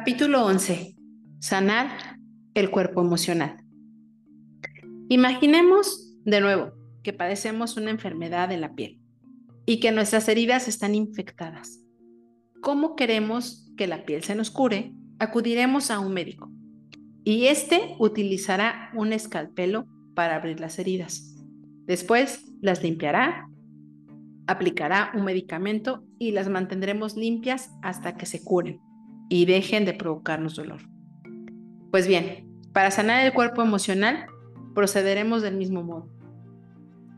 Capítulo 11. Sanar el cuerpo emocional. Imaginemos de nuevo que padecemos una enfermedad en la piel y que nuestras heridas están infectadas. ¿Cómo queremos que la piel se nos cure? Acudiremos a un médico y este utilizará un escalpelo para abrir las heridas. Después las limpiará, aplicará un medicamento y las mantendremos limpias hasta que se curen y dejen de provocarnos dolor. Pues bien, para sanar el cuerpo emocional, procederemos del mismo modo.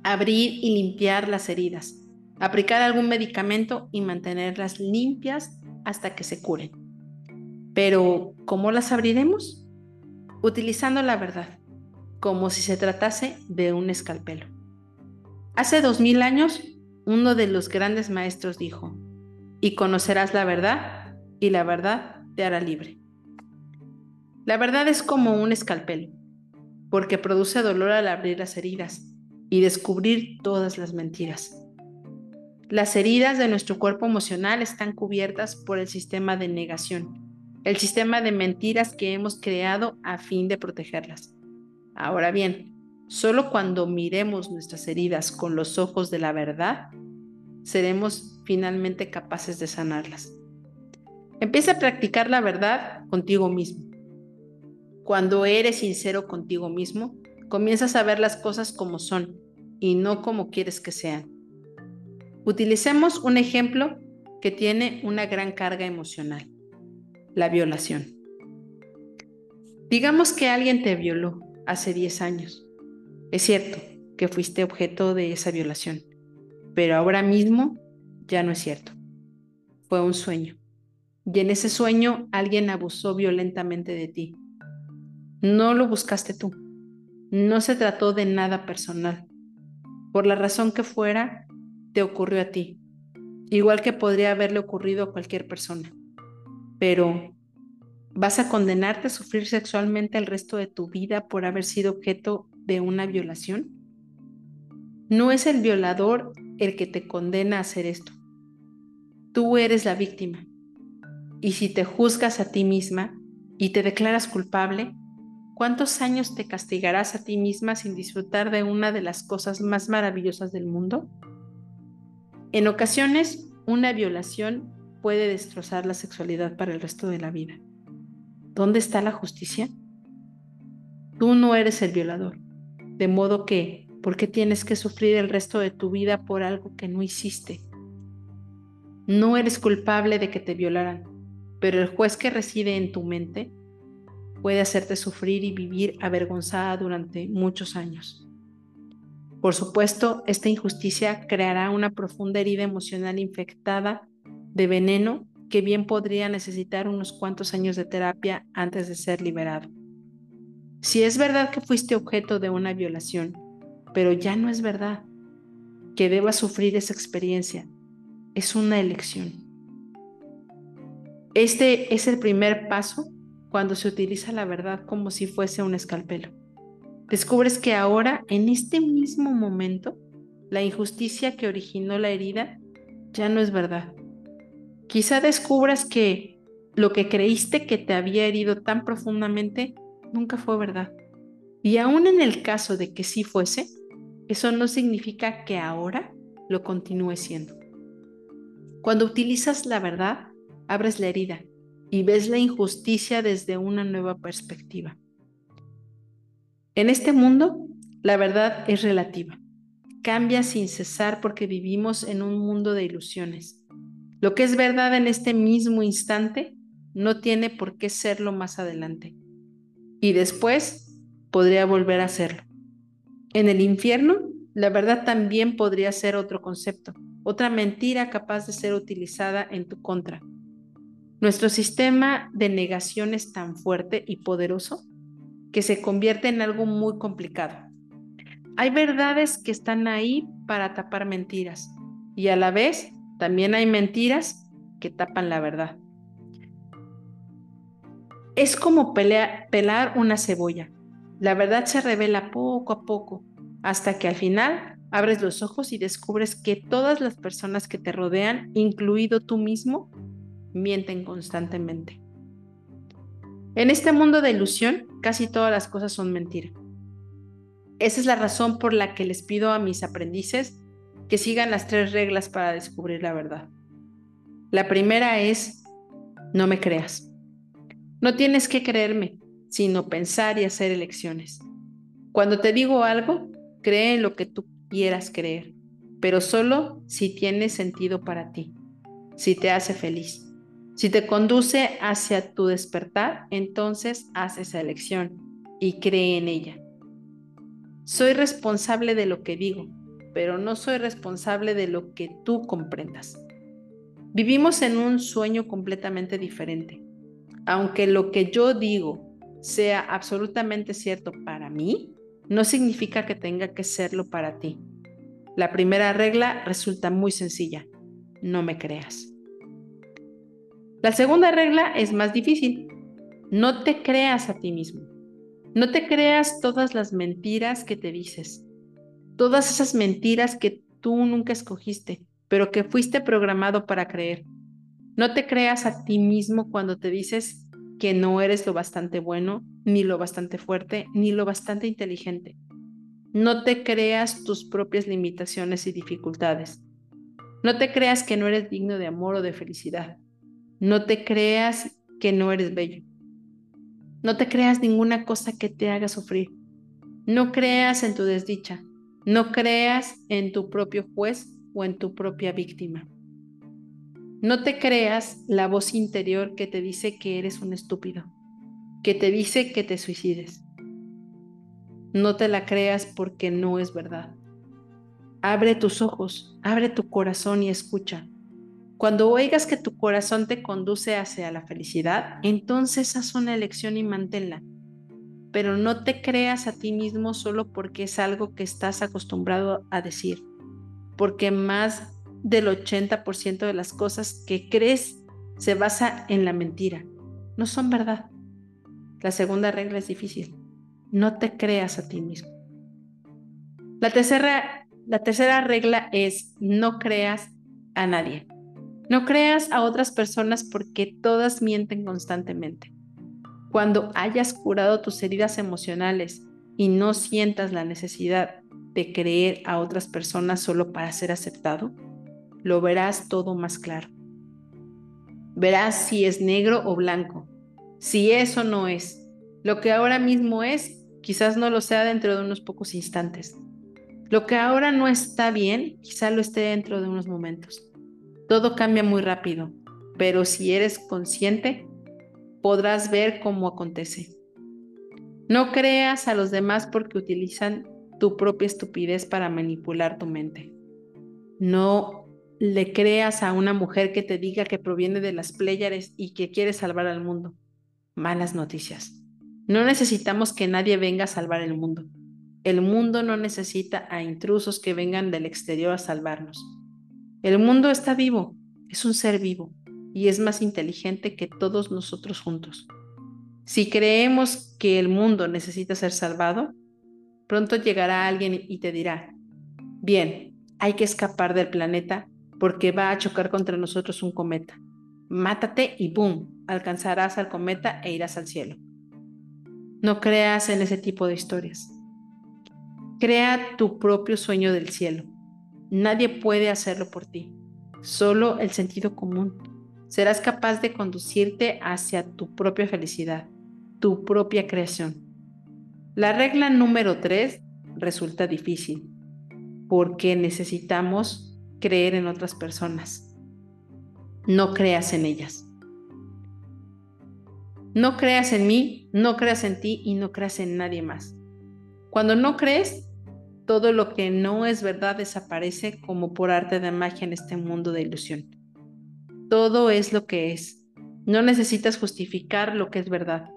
Abrir y limpiar las heridas, aplicar algún medicamento y mantenerlas limpias hasta que se curen. Pero, ¿cómo las abriremos? Utilizando la verdad, como si se tratase de un escalpelo. Hace dos mil años, uno de los grandes maestros dijo, y conocerás la verdad y la verdad te hará libre. La verdad es como un escalpelo, porque produce dolor al abrir las heridas y descubrir todas las mentiras. Las heridas de nuestro cuerpo emocional están cubiertas por el sistema de negación, el sistema de mentiras que hemos creado a fin de protegerlas. Ahora bien, solo cuando miremos nuestras heridas con los ojos de la verdad, seremos finalmente capaces de sanarlas. Empieza a practicar la verdad contigo mismo. Cuando eres sincero contigo mismo, comienzas a ver las cosas como son y no como quieres que sean. Utilicemos un ejemplo que tiene una gran carga emocional, la violación. Digamos que alguien te violó hace 10 años. Es cierto que fuiste objeto de esa violación, pero ahora mismo ya no es cierto. Fue un sueño y en ese sueño alguien abusó violentamente de ti. No lo buscaste tú. No se trató de nada personal. Por la razón que fuera, te ocurrió a ti, igual que podría haberle ocurrido a cualquier persona. Pero, ¿vas a condenarte a sufrir sexualmente el resto de tu vida por haber sido objeto de una violación? No es el violador el que te condena a hacer esto. Tú eres la víctima. Y si te juzgas a ti misma y te declaras culpable, ¿cuántos años te castigarás a ti misma sin disfrutar de una de las cosas más maravillosas del mundo? En ocasiones, una violación puede destrozar la sexualidad para el resto de la vida. ¿Dónde está la justicia? Tú no eres el violador, de modo que, ¿por qué tienes que sufrir el resto de tu vida por algo que no hiciste? No eres culpable de que te violaran, pero el juez que reside en tu mente puede hacerte sufrir y vivir avergonzada durante muchos años. Por supuesto, esta injusticia creará una profunda herida emocional infectada de veneno que bien podría necesitar unos cuantos años de terapia antes de ser liberado. Si es verdad que fuiste objeto de una violación, pero ya no es verdad que debas sufrir esa experiencia, es una elección. Este es el primer paso cuando se utiliza la verdad como si fuese un escalpelo. Descubres que ahora, en este mismo momento, la injusticia que originó la herida ya no es verdad. Quizá descubras que lo que creíste que te había herido tan profundamente nunca fue verdad. Y aún en el caso de que sí fuese, eso no significa que ahora lo continúe siendo. Cuando utilizas la verdad, abres la herida y ves la injusticia desde una nueva perspectiva. En este mundo, la verdad es relativa. Cambia sin cesar porque vivimos en un mundo de ilusiones. Lo que es verdad en este mismo instante no tiene por qué serlo más adelante. Y después podría volver a serlo. En el infierno, la verdad también podría ser otro concepto, otra mentira capaz de ser utilizada en tu contra nuestro sistema de negación es tan fuerte y poderoso que se convierte en algo muy complicado. Hay verdades que están ahí para tapar mentiras y a la vez también hay mentiras que tapan la verdad. Es como pelar una cebolla. La verdad se revela poco a poco hasta que al final abres los ojos y descubres que todas las personas que te rodean, incluido tú mismo, mienten constantemente. En este mundo de ilusión, casi todas las cosas son mentira. Esa es la razón por la que les pido a mis aprendices que sigan las tres reglas para descubrir la verdad. La primera es, no me creas. No tienes que creerme, sino pensar y hacer elecciones. Cuando te digo algo, cree en lo que tú quieras creer, pero solo si tiene sentido para ti, si te hace feliz. Si te conduce hacia tu despertar, entonces haz esa elección y cree en ella. Soy responsable de lo que digo, pero no soy responsable de lo que tú comprendas. Vivimos en un sueño completamente diferente. Aunque lo que yo digo sea absolutamente cierto para mí, no significa que tenga que serlo para ti. La primera regla resulta muy sencilla. No me creas. La segunda regla es más difícil. No te creas a ti mismo. No te creas todas las mentiras que te dices. Todas esas mentiras que tú nunca escogiste, pero que fuiste programado para creer. No te creas a ti mismo cuando te dices que no eres lo bastante bueno, ni lo bastante fuerte, ni lo bastante inteligente. No te creas tus propias limitaciones y dificultades. No te creas que no eres digno de amor o de felicidad. No te creas que no eres bello. No te creas ninguna cosa que te haga sufrir. No creas en tu desdicha. No creas en tu propio juez o en tu propia víctima. No te creas la voz interior que te dice que eres un estúpido, que te dice que te suicides. No te la creas porque no es verdad. Abre tus ojos, abre tu corazón y escucha. Cuando oigas que tu corazón te conduce hacia la felicidad, entonces haz una elección y manténla. Pero no te creas a ti mismo solo porque es algo que estás acostumbrado a decir, porque más del 80% de las cosas que crees se basa en la mentira, no son verdad. La segunda regla es difícil, no te creas a ti mismo. La tercera, la tercera regla es no creas a nadie. No creas a otras personas porque todas mienten constantemente. Cuando hayas curado tus heridas emocionales y no sientas la necesidad de creer a otras personas solo para ser aceptado, lo verás todo más claro. Verás si es negro o blanco, si eso no es. Lo que ahora mismo es, quizás no lo sea dentro de unos pocos instantes. Lo que ahora no está bien, quizás lo esté dentro de unos momentos. Todo cambia muy rápido, pero si eres consciente, podrás ver cómo acontece. No creas a los demás porque utilizan tu propia estupidez para manipular tu mente. No le creas a una mujer que te diga que proviene de las Pléyades y que quiere salvar al mundo. Malas noticias. No necesitamos que nadie venga a salvar el mundo. El mundo no necesita a intrusos que vengan del exterior a salvarnos. El mundo está vivo, es un ser vivo y es más inteligente que todos nosotros juntos. Si creemos que el mundo necesita ser salvado, pronto llegará alguien y te dirá, bien, hay que escapar del planeta porque va a chocar contra nosotros un cometa. Mátate y ¡boom! Alcanzarás al cometa e irás al cielo. No creas en ese tipo de historias. Crea tu propio sueño del cielo. Nadie puede hacerlo por ti, solo el sentido común. Serás capaz de conducirte hacia tu propia felicidad, tu propia creación. La regla número tres resulta difícil porque necesitamos creer en otras personas. No creas en ellas. No creas en mí, no creas en ti y no creas en nadie más. Cuando no crees, todo lo que no es verdad desaparece como por arte de magia en este mundo de ilusión. Todo es lo que es. No necesitas justificar lo que es verdad.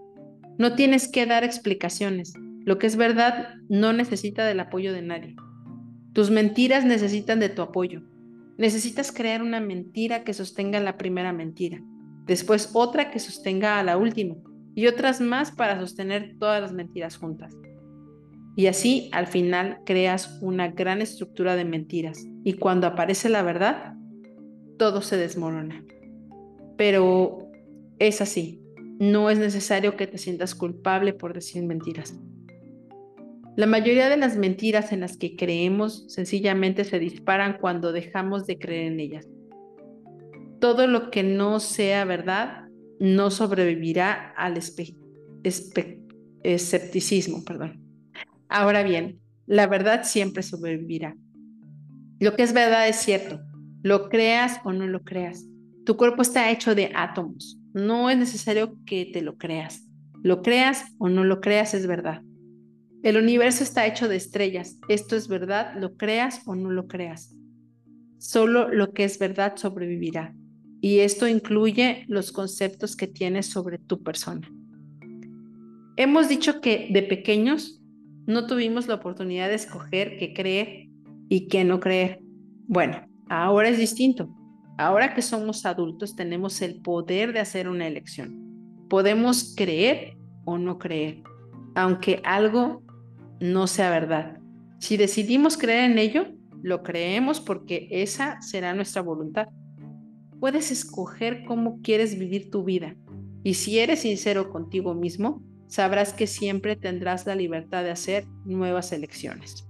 No tienes que dar explicaciones. Lo que es verdad no necesita del apoyo de nadie. Tus mentiras necesitan de tu apoyo. Necesitas crear una mentira que sostenga la primera mentira, después otra que sostenga a la última y otras más para sostener todas las mentiras juntas. Y así al final creas una gran estructura de mentiras y cuando aparece la verdad, todo se desmorona. Pero es así. no es necesario que te sientas culpable por decir mentiras. La mayoría de las mentiras en las que creemos sencillamente se disparan cuando dejamos de creer en ellas. Todo lo que no sea verdad no sobrevivirá al escepticismo. Perdón. Ahora bien, la verdad siempre sobrevivirá. Lo que es verdad es cierto, lo creas o no lo creas. Tu cuerpo está hecho de átomos. No es necesario que te lo creas. Lo creas o no lo creas es verdad. El universo está hecho de estrellas. Esto es verdad, lo creas o no lo creas. Solo lo que es verdad sobrevivirá. Y esto incluye los conceptos que tienes sobre tu persona. Hemos dicho que de pequeños no tuvimos la oportunidad de escoger qué creer y qué no creer. Bueno, ahora es distinto. Ahora que somos adultos tenemos el poder de hacer una elección. Podemos creer o no creer, aunque algo no sea verdad. Si decidimos creer en ello, lo creemos porque esa será nuestra voluntad. Puedes escoger cómo quieres vivir tu vida y si eres sincero contigo mismo, sabrás que siempre tendrás la libertad de hacer nuevas elecciones.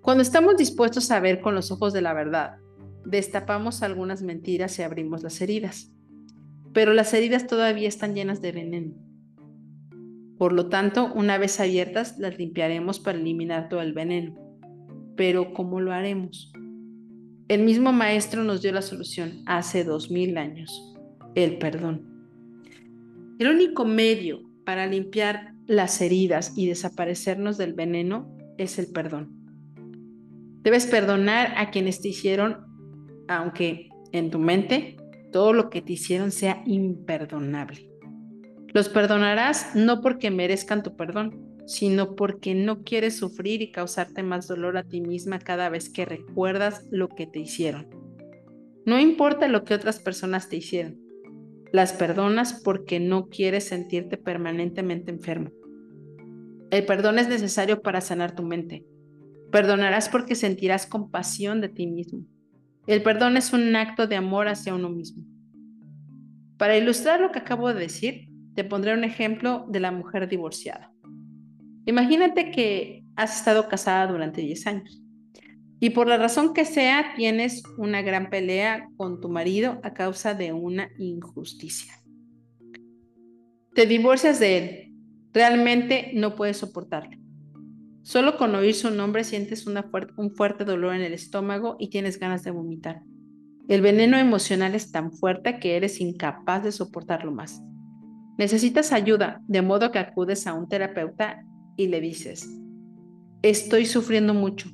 Cuando estamos dispuestos a ver con los ojos de la verdad, destapamos algunas mentiras y abrimos las heridas. Pero las heridas todavía están llenas de veneno. Por lo tanto, una vez abiertas, las limpiaremos para eliminar todo el veneno. Pero ¿cómo lo haremos? El mismo maestro nos dio la solución hace dos mil años, el perdón. El único medio para limpiar las heridas y desaparecernos del veneno es el perdón. Debes perdonar a quienes te hicieron, aunque en tu mente todo lo que te hicieron sea imperdonable. Los perdonarás no porque merezcan tu perdón, sino porque no quieres sufrir y causarte más dolor a ti misma cada vez que recuerdas lo que te hicieron. No importa lo que otras personas te hicieron, las perdonas porque no quieres sentirte permanentemente enfermo. El perdón es necesario para sanar tu mente. Perdonarás porque sentirás compasión de ti mismo. El perdón es un acto de amor hacia uno mismo. Para ilustrar lo que acabo de decir, te pondré un ejemplo de la mujer divorciada. Imagínate que has estado casada durante 10 años y por la razón que sea tienes una gran pelea con tu marido a causa de una injusticia. Te divorcias de él. Realmente no puedes soportarlo. Solo con oír su nombre sientes un fuerte dolor en el estómago y tienes ganas de vomitar. El veneno emocional es tan fuerte que eres incapaz de soportarlo más. Necesitas ayuda, de modo que acudes a un terapeuta y le dices, estoy sufriendo mucho,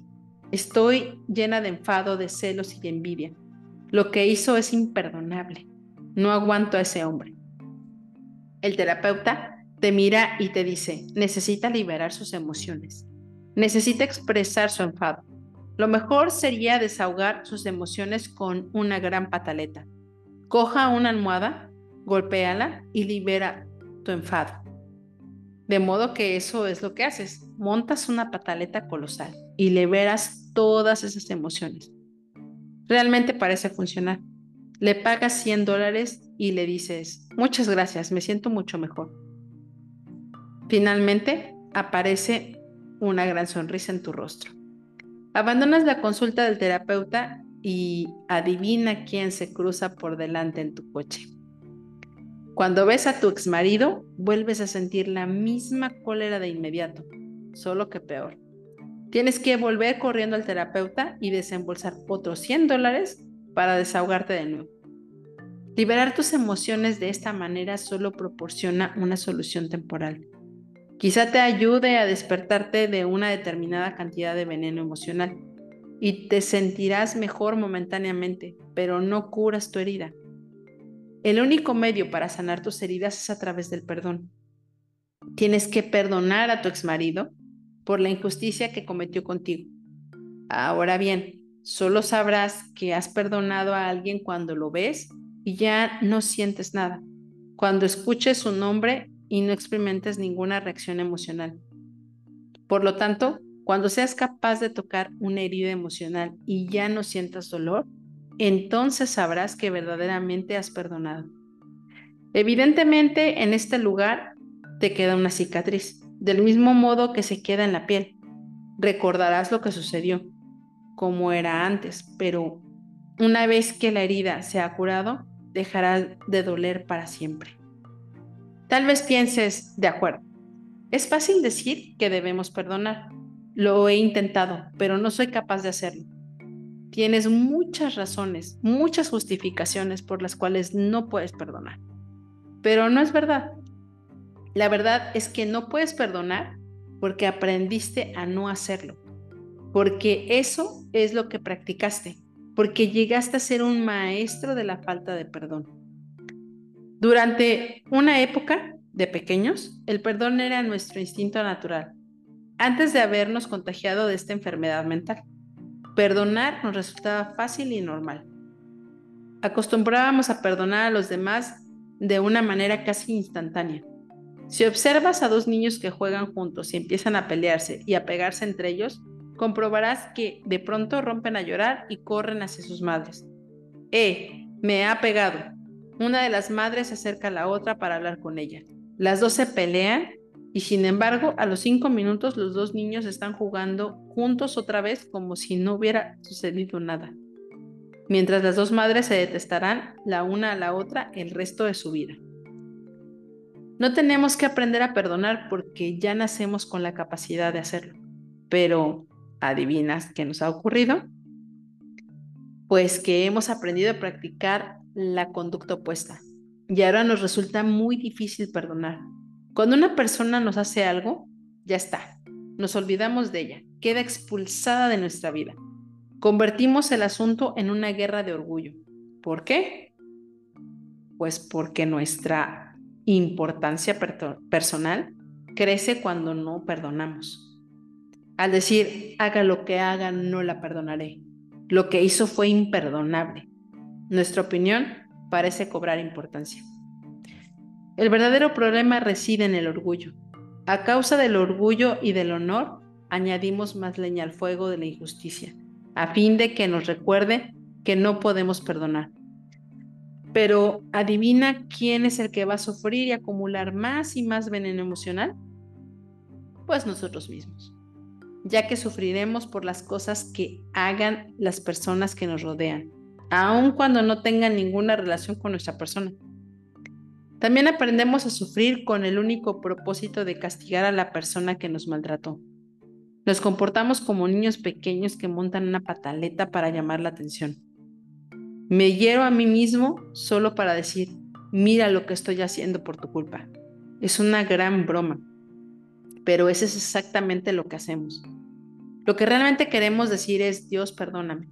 estoy llena de enfado, de celos y de envidia. Lo que hizo es imperdonable. No aguanto a ese hombre. El terapeuta te mira y te dice, necesita liberar sus emociones, necesita expresar su enfado. Lo mejor sería desahogar sus emociones con una gran pataleta. Coja una almohada golpéala y libera tu enfado. De modo que eso es lo que haces. Montas una pataleta colosal y liberas todas esas emociones. Realmente parece funcionar. Le pagas 100 dólares y le dices, muchas gracias, me siento mucho mejor. Finalmente, aparece una gran sonrisa en tu rostro. Abandonas la consulta del terapeuta y adivina quién se cruza por delante en tu coche. Cuando ves a tu exmarido, vuelves a sentir la misma cólera de inmediato, solo que peor. Tienes que volver corriendo al terapeuta y desembolsar otros 100 dólares para desahogarte de nuevo. Liberar tus emociones de esta manera solo proporciona una solución temporal. Quizá te ayude a despertarte de una determinada cantidad de veneno emocional y te sentirás mejor momentáneamente, pero no curas tu herida. El único medio para sanar tus heridas es a través del perdón. Tienes que perdonar a tu exmarido por la injusticia que cometió contigo. Ahora bien, solo sabrás que has perdonado a alguien cuando lo ves y ya no sientes nada, cuando escuches su nombre y no experimentes ninguna reacción emocional. Por lo tanto, cuando seas capaz de tocar una herida emocional y ya no sientas dolor, entonces sabrás que verdaderamente has perdonado. Evidentemente, en este lugar te queda una cicatriz, del mismo modo que se queda en la piel. Recordarás lo que sucedió, como era antes, pero una vez que la herida se ha curado, dejará de doler para siempre. Tal vez pienses, de acuerdo, es fácil decir que debemos perdonar. Lo he intentado, pero no soy capaz de hacerlo. Tienes muchas razones, muchas justificaciones por las cuales no puedes perdonar. Pero no es verdad. La verdad es que no puedes perdonar porque aprendiste a no hacerlo. Porque eso es lo que practicaste. Porque llegaste a ser un maestro de la falta de perdón. Durante una época de pequeños, el perdón era nuestro instinto natural, antes de habernos contagiado de esta enfermedad mental. Perdonar nos resultaba fácil y normal. Acostumbrábamos a perdonar a los demás de una manera casi instantánea. Si observas a dos niños que juegan juntos y empiezan a pelearse y a pegarse entre ellos, comprobarás que de pronto rompen a llorar y corren hacia sus madres. ¡Eh! Me ha pegado. Una de las madres se acerca a la otra para hablar con ella. Las dos se pelean y sin embargo a los cinco minutos los dos niños están jugando juntos otra vez como si no hubiera sucedido nada. Mientras las dos madres se detestarán la una a la otra el resto de su vida. No tenemos que aprender a perdonar porque ya nacemos con la capacidad de hacerlo. Pero, ¿adivinas qué nos ha ocurrido? Pues que hemos aprendido a practicar la conducta opuesta. Y ahora nos resulta muy difícil perdonar. Cuando una persona nos hace algo, ya está. Nos olvidamos de ella. Queda expulsada de nuestra vida. Convertimos el asunto en una guerra de orgullo. ¿Por qué? Pues porque nuestra importancia personal crece cuando no perdonamos. Al decir, haga lo que haga, no la perdonaré. Lo que hizo fue imperdonable. Nuestra opinión parece cobrar importancia. El verdadero problema reside en el orgullo. A causa del orgullo y del honor, añadimos más leña al fuego de la injusticia, a fin de que nos recuerde que no podemos perdonar. Pero adivina quién es el que va a sufrir y acumular más y más veneno emocional. Pues nosotros mismos, ya que sufriremos por las cosas que hagan las personas que nos rodean, aun cuando no tengan ninguna relación con nuestra persona. También aprendemos a sufrir con el único propósito de castigar a la persona que nos maltrató. Nos comportamos como niños pequeños que montan una pataleta para llamar la atención. Me hiero a mí mismo solo para decir, mira lo que estoy haciendo por tu culpa. Es una gran broma, pero eso es exactamente lo que hacemos. Lo que realmente queremos decir es, Dios, perdóname,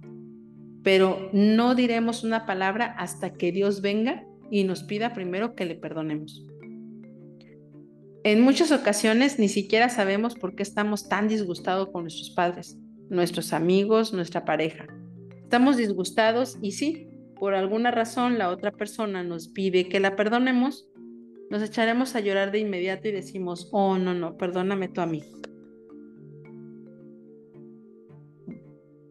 pero no diremos una palabra hasta que Dios venga y nos pida primero que le perdonemos. En muchas ocasiones ni siquiera sabemos por qué estamos tan disgustados con nuestros padres, nuestros amigos, nuestra pareja. Estamos disgustados y sí, por alguna razón la otra persona nos pide que la perdonemos, nos echaremos a llorar de inmediato y decimos, oh, no, no, perdóname tú a mí.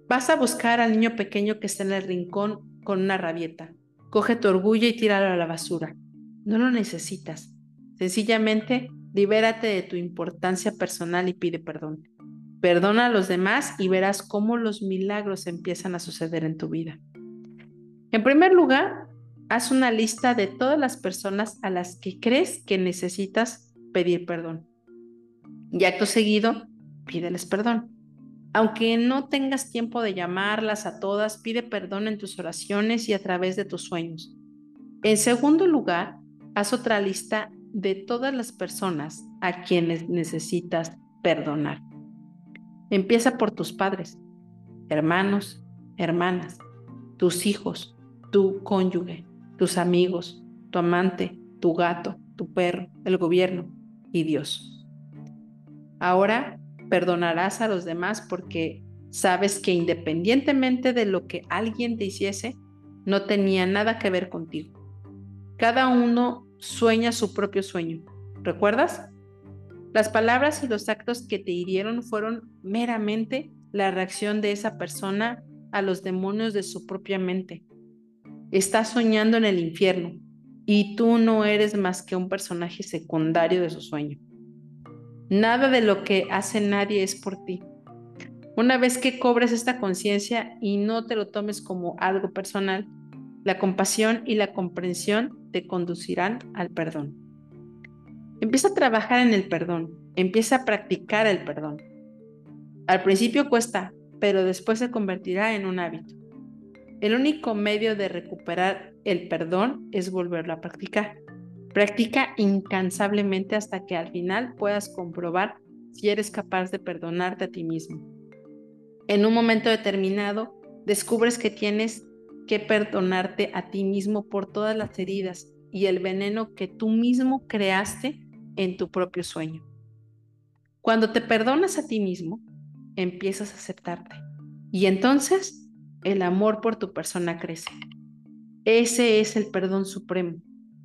Vas a buscar al niño pequeño que está en el rincón con una rabieta. Coge tu orgullo y tíralo a la basura. No lo necesitas. Sencillamente, libérate de tu importancia personal y pide perdón. Perdona a los demás y verás cómo los milagros empiezan a suceder en tu vida. En primer lugar, haz una lista de todas las personas a las que crees que necesitas pedir perdón. Y acto seguido, pídeles perdón. Aunque no tengas tiempo de llamarlas a todas, pide perdón en tus oraciones y a través de tus sueños. En segundo lugar, haz otra lista de todas las personas a quienes necesitas perdonar. Empieza por tus padres, hermanos, hermanas, tus hijos, tu cónyuge, tus amigos, tu amante, tu gato, tu perro, el gobierno y Dios. Ahora perdonarás a los demás porque sabes que independientemente de lo que alguien te hiciese, no tenía nada que ver contigo. Cada uno sueña su propio sueño. ¿Recuerdas? Las palabras y los actos que te hirieron fueron meramente la reacción de esa persona a los demonios de su propia mente. Estás soñando en el infierno. y tú no eres más que un personaje secundario de su sueño. Nada de lo que hace nadie es por ti. Una vez que cobres esta conciencia y no te lo tomes como algo personal, la compasión y la comprensión te conducirán al perdón. Empieza a trabajar en el perdón, empieza a practicar el perdón. Al principio cuesta, pero después se convertirá en un hábito. El único medio de recuperar el perdón es volverlo a practicar. Practica incansablemente hasta que al final puedas comprobar si eres capaz de perdonarte a ti mismo. En un momento determinado, descubres que tienes que perdonarte a ti mismo por todas las heridas y el veneno que tú mismo creaste en tu propio sueño. Cuando te perdonas a ti mismo, empiezas a aceptarte. Y entonces el amor por tu persona crece. Ese es el perdón supremo.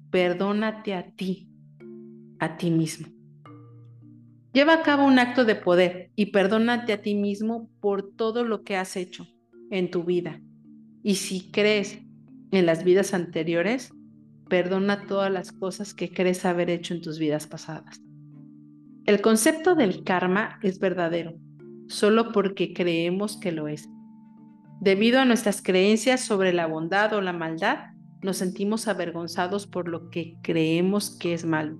Perdónate a ti, a ti mismo. Lleva a cabo un acto de poder y perdónate a ti mismo por todo lo que has hecho en tu vida. Y si crees en las vidas anteriores, perdona todas las cosas que crees haber hecho en tus vidas pasadas. El concepto del karma es verdadero, solo porque creemos que lo es. Debido a nuestras creencias sobre la bondad o la maldad, nos sentimos avergonzados por lo que creemos que es malo.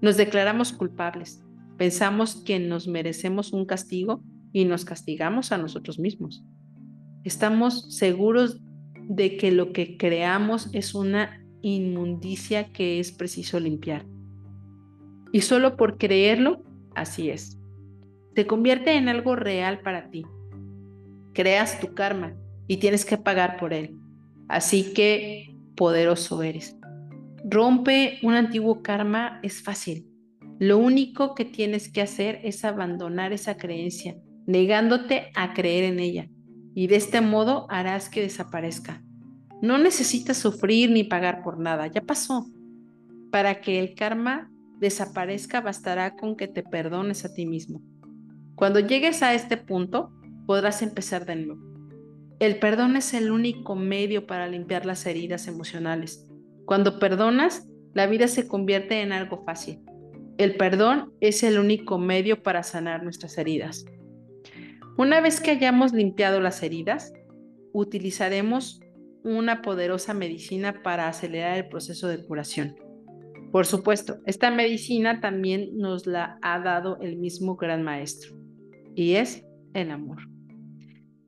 Nos declaramos culpables, pensamos que nos merecemos un castigo y nos castigamos a nosotros mismos. Estamos seguros de que lo que creamos es una inmundicia que es preciso limpiar. Y solo por creerlo, así es. Se convierte en algo real para ti, creas tu karma y tienes que pagar por él. Así que poderoso eres. Rompe un antiguo karma es fácil. Lo único que tienes que hacer es abandonar esa creencia, negándote a creer en ella. Y de este modo harás que desaparezca. No necesitas sufrir ni pagar por nada, ya pasó. Para que el karma desaparezca bastará con que te perdones a ti mismo. Cuando llegues a este punto, podrás empezar de nuevo. El perdón es el único medio para limpiar las heridas emocionales. Cuando perdonas, la vida se convierte en algo fácil. El perdón es el único medio para sanar nuestras heridas. Una vez que hayamos limpiado las heridas, utilizaremos una poderosa medicina para acelerar el proceso de curación. Por supuesto, esta medicina también nos la ha dado el mismo gran maestro, y es el amor.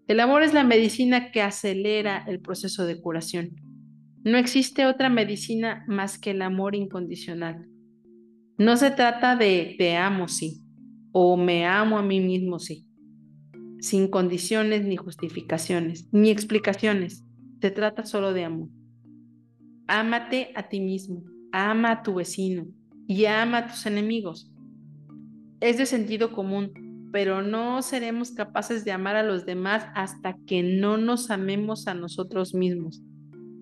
El amor es la medicina que acelera el proceso de curación. No existe otra medicina más que el amor incondicional. No se trata de te amo, sí, o me amo a mí mismo, sí, sin condiciones ni justificaciones, ni explicaciones. Se trata solo de amor. Ámate a ti mismo, ama a tu vecino y ama a tus enemigos. Es de sentido común pero no seremos capaces de amar a los demás hasta que no nos amemos a nosotros mismos.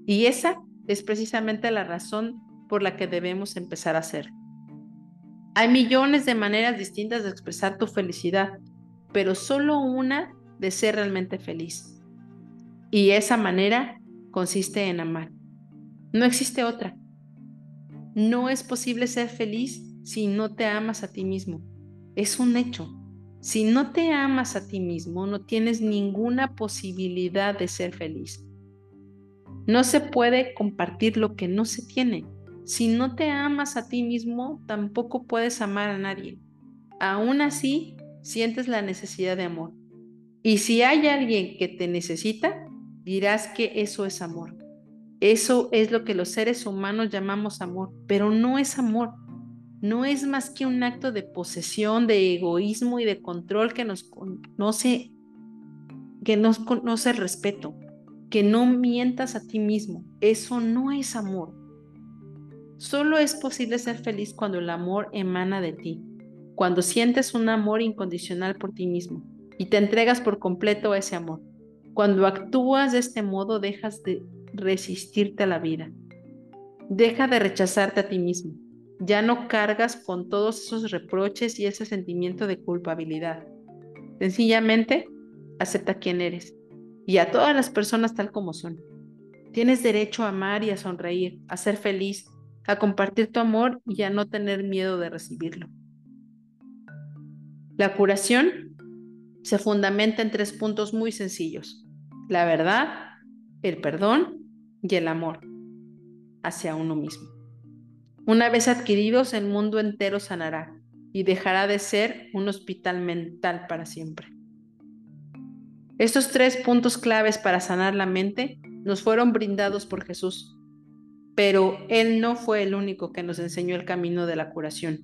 Y esa es precisamente la razón por la que debemos empezar a hacer. Hay millones de maneras distintas de expresar tu felicidad, pero solo una de ser realmente feliz. Y esa manera consiste en amar. No existe otra. No es posible ser feliz si no te amas a ti mismo. Es un hecho. Si no te amas a ti mismo, no tienes ninguna posibilidad de ser feliz. No se puede compartir lo que no se tiene. Si no te amas a ti mismo, tampoco puedes amar a nadie. Aún así, sientes la necesidad de amor. Y si hay alguien que te necesita, dirás que eso es amor. Eso es lo que los seres humanos llamamos amor, pero no es amor no es más que un acto de posesión, de egoísmo y de control que nos conoce, que el respeto, que no mientas a ti mismo. Eso no es amor. Solo es posible ser feliz cuando el amor emana de ti, cuando sientes un amor incondicional por ti mismo y te entregas por completo a ese amor. Cuando actúas de este modo dejas de resistirte a la vida. Deja de rechazarte a ti mismo ya no cargas con todos esos reproches y ese sentimiento de culpabilidad. Sencillamente, acepta quién eres y a todas las personas tal como son. Tienes derecho a amar y a sonreír, a ser feliz, a compartir tu amor y a no tener miedo de recibirlo. La curación se fundamenta en tres puntos muy sencillos. La verdad, el perdón y el amor hacia uno mismo. Una vez adquiridos, el mundo entero sanará y dejará de ser un hospital mental para siempre. Estos tres puntos claves para sanar la mente nos fueron brindados por Jesús, pero Él no fue el único que nos enseñó el camino de la curación.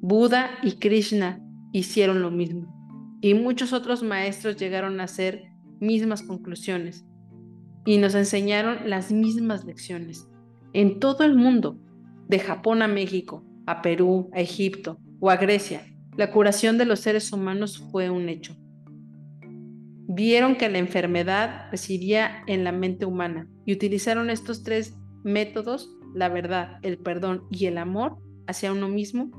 Buda y Krishna hicieron lo mismo, y muchos otros maestros llegaron a hacer mismas conclusiones, y nos enseñaron las mismas lecciones. En todo el mundo, de Japón a México, a Perú, a Egipto o a Grecia, la curación de los seres humanos fue un hecho. Vieron que la enfermedad residía en la mente humana y utilizaron estos tres métodos, la verdad, el perdón y el amor hacia uno mismo.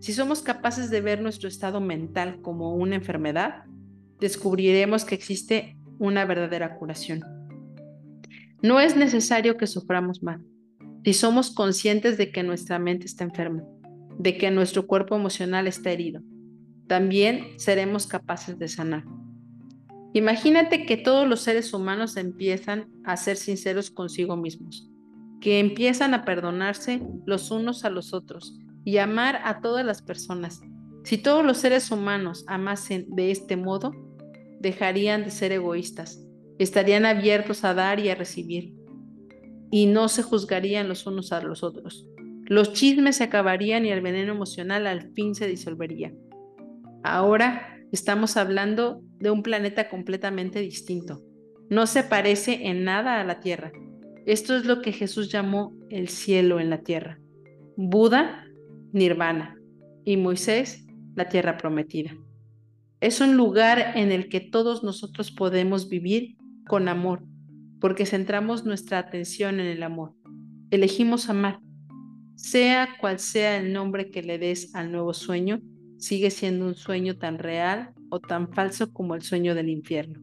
Si somos capaces de ver nuestro estado mental como una enfermedad, descubriremos que existe una verdadera curación. No es necesario que suframos más. Si somos conscientes de que nuestra mente está enferma, de que nuestro cuerpo emocional está herido, también seremos capaces de sanar. Imagínate que todos los seres humanos empiezan a ser sinceros consigo mismos, que empiezan a perdonarse los unos a los otros y amar a todas las personas. Si todos los seres humanos amasen de este modo, dejarían de ser egoístas, estarían abiertos a dar y a recibir, y no se juzgarían los unos a los otros. Los chismes se acabarían y el veneno emocional al fin se disolvería. Ahora estamos hablando de un planeta completamente distinto. No se parece en nada a la Tierra. Esto es lo que Jesús llamó el cielo en la Tierra. Buda, Nirvana. Y Moisés, la Tierra prometida. Es un lugar en el que todos nosotros podemos vivir con amor, porque centramos nuestra atención en el amor. Elegimos amar. Sea cual sea el nombre que le des al nuevo sueño, sigue siendo un sueño tan real o tan falso como el sueño del infierno.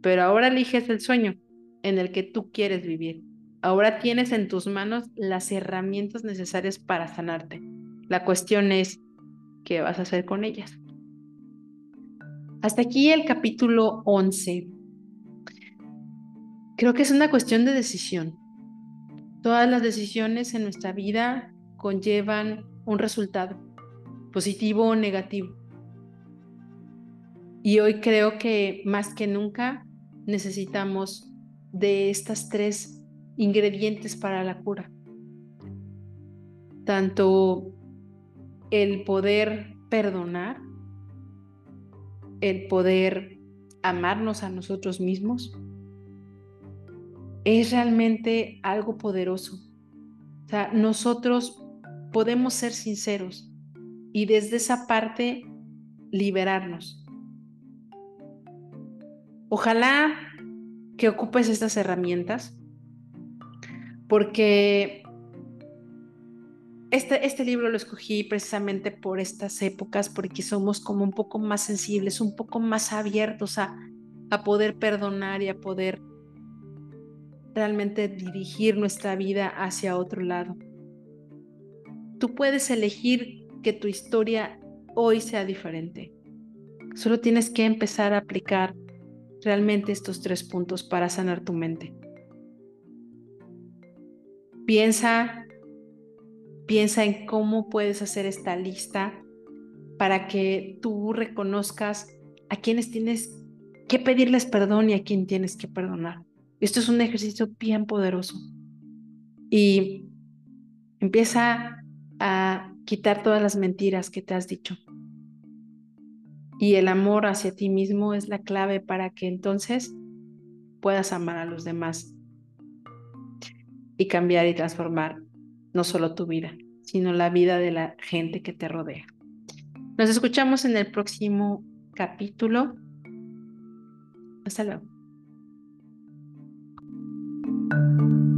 Pero ahora eliges el sueño en el que tú quieres vivir. Ahora tienes en tus manos las herramientas necesarias para sanarte. La cuestión es, ¿qué vas a hacer con ellas? Hasta aquí el capítulo 11. Creo que es una cuestión de decisión. Todas las decisiones en nuestra vida conllevan un resultado, positivo o negativo. Y hoy creo que más que nunca necesitamos de estas tres ingredientes para la cura. Tanto el poder perdonar, el poder amarnos a nosotros mismos, es realmente algo poderoso. O sea, nosotros podemos ser sinceros y desde esa parte liberarnos. Ojalá que ocupes estas herramientas porque este, este libro lo escogí precisamente por estas épocas, porque somos como un poco más sensibles, un poco más abiertos a, a poder perdonar y a poder realmente dirigir nuestra vida hacia otro lado. Tú puedes elegir que tu historia hoy sea diferente. Solo tienes que empezar a aplicar realmente estos tres puntos para sanar tu mente. Piensa Piensa en cómo puedes hacer esta lista para que tú reconozcas a quienes tienes que pedirles perdón y a quién tienes que perdonar. Esto es un ejercicio bien poderoso. Y empieza a quitar todas las mentiras que te has dicho. Y el amor hacia ti mismo es la clave para que entonces puedas amar a los demás y cambiar y transformar no solo tu vida, sino la vida de la gente que te rodea. Nos escuchamos en el próximo capítulo. Hasta luego. Thank you.